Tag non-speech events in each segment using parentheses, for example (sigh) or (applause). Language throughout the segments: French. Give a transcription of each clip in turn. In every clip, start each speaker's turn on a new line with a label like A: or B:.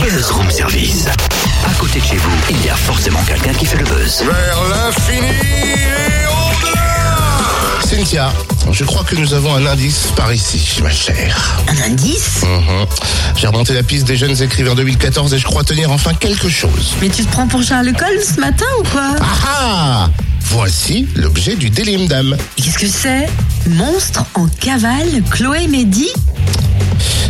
A: Buzz Room Service. À côté de chez vous, il y a forcément quelqu'un qui fait le buzz.
B: Vers l'infini et au-delà Cynthia, je crois que nous avons un indice par ici, ma chère.
C: Un indice
B: Mhm. J'ai remonté la piste des jeunes écrivains 2014 et je crois tenir enfin quelque chose.
C: Mais tu te prends pour Charles Cole ce matin ou quoi?
B: Ah ah Voici l'objet du Délimdam.
C: Et Qu'est-ce que c'est? Monstre en cavale, Chloé Mehdi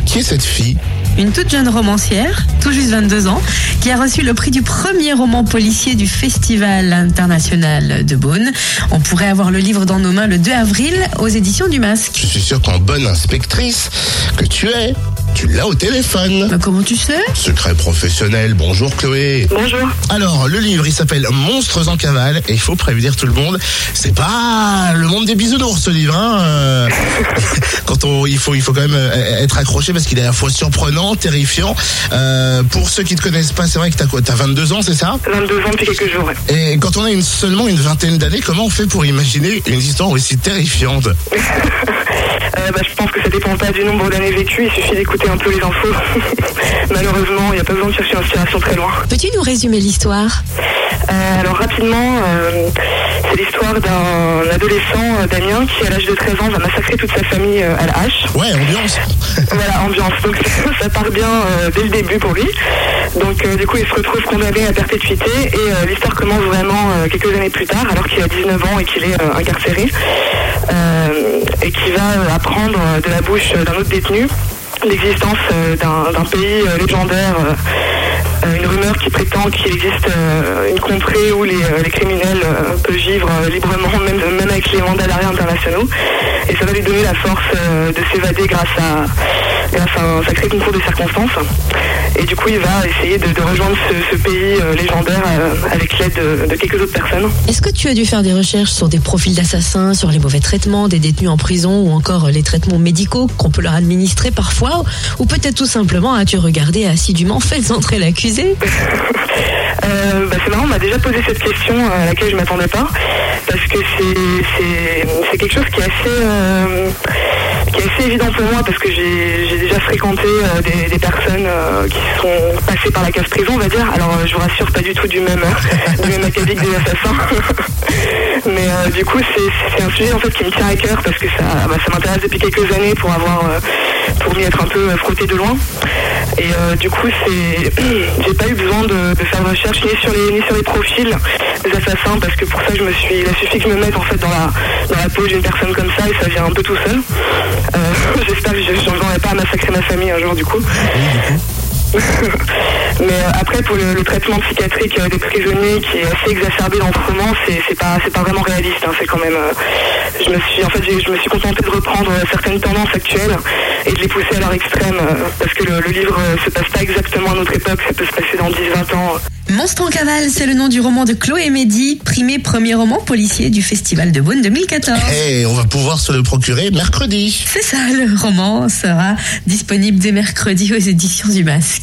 B: Qui est cette fille?
C: Une toute jeune romancière, tout juste 22 ans, qui a reçu le prix du premier roman policier du Festival international de Beaune. On pourrait avoir le livre dans nos mains le 2 avril aux éditions du Masque.
B: Je suis sûr qu'en bonne inspectrice que tu es, tu l'as au téléphone.
C: Bah, comment tu sais?
B: Secret professionnel, bonjour Chloé.
D: Bonjour.
B: Alors, le livre, il s'appelle Monstres en cavale, et il faut prévenir tout le monde, c'est pas le monde des bisounours, ce livre, hein. euh. (laughs) Quand on, il faut, il faut quand même euh, être accroché parce qu'il est à la fois surprenant, terrifiant. Euh, pour ceux qui te connaissent pas, c'est vrai que t'as quoi, t'as 22 ans, c'est ça?
D: 22 ans depuis quelques jours. ouais.
B: Et quand on a une, seulement une vingtaine d'années, comment on fait pour imaginer une histoire aussi terrifiante? (laughs)
D: bah, je pense que ça dépend pas du nombre d'années vécues, il suffit d'écouter un peu les infos. (laughs) Malheureusement, il n'y a pas besoin de chercher l'inspiration très loin.
C: Peux-tu nous résumer l'histoire?
D: Euh, alors rapidement, euh, c'est l'histoire d'un adolescent, euh, Damien, qui à l'âge de 13 ans va massacrer toute sa famille euh, à la hache.
B: Ouais, ambiance. (laughs)
D: voilà, ambiance. Donc (laughs) ça part bien euh, dès le début pour lui. Donc euh, du coup, il se retrouve condamné à perpétuité et euh, l'histoire commence vraiment euh, quelques années plus tard, alors qu'il a 19 ans et qu'il est euh, incarcéré, euh, qui va euh, apprendre euh, de la bouche d'un autre détenu l'existence euh, d'un pays légendaire. une rumeur qui prétend qu'il existe une contrée où les, criminels peuvent vivre librement, même, même avec les mandats d'arrêt internationaux. Et ça va lui donner la force de s'évader grâce à, grâce à un sacré concours de circonstances. Et du coup, il va essayer de, de rejoindre ce, ce pays euh, légendaire euh, avec l'aide de, de quelques autres personnes.
E: Est-ce que tu as dû faire des recherches sur des profils d'assassins, sur les mauvais traitements des détenus en prison ou encore les traitements médicaux qu'on peut leur administrer parfois Ou peut-être tout simplement as-tu regardé assidûment Faites entrer l'accusé? (laughs)
D: Euh, bah, c'est marrant, on m'a déjà posé cette question euh, à laquelle je m'attendais pas, parce que c'est quelque chose qui est assez euh, qui est assez évident pour moi parce que j'ai déjà fréquenté euh, des, des personnes euh, qui sont passées par la case prison, on va dire. Alors euh, je vous rassure, pas du tout du même (laughs) du même académique des assassins, (laughs) mais euh, du coup c'est c'est un sujet en fait qui me tient à cœur parce que ça bah, ça m'intéresse depuis quelques années pour avoir pour m'y être un peu frotté de loin. Et euh, du coup, c'est, (clears throat) j'ai pas eu besoin de, faire de recherche ni sur les ni sur les profils des assassins parce que pour ça, je me suis, il a suffi que je me mette en fait dans la dans la peau d'une personne comme ça et ça vient un peu tout seul. Euh, (laughs) j'espère que je n'en pas à massacrer ma famille un jour du coup. (laughs) Mais euh, après, pour le, le traitement psychiatrique euh, des prisonniers qui est assez exacerbé dans ce roman, c'est c'est pas, c'est pas vraiment réaliste. hein. C'est quand même. euh, je me suis, en fait, je me suis contenté de reprendre certaines tendances actuelles et de les pousser à leur extrême euh, parce que le, le livre euh, se passe pas exactement à notre époque. Ça peut se passer dans 10-20 ans.
C: Monstre en cavale, c'est le nom du roman de Chloé Mehdi, primé premier roman policier du Festival de Beaune 2014.
B: Et on va pouvoir se le procurer mercredi.
C: C'est ça, le roman sera disponible dès mercredi aux éditions du Masque.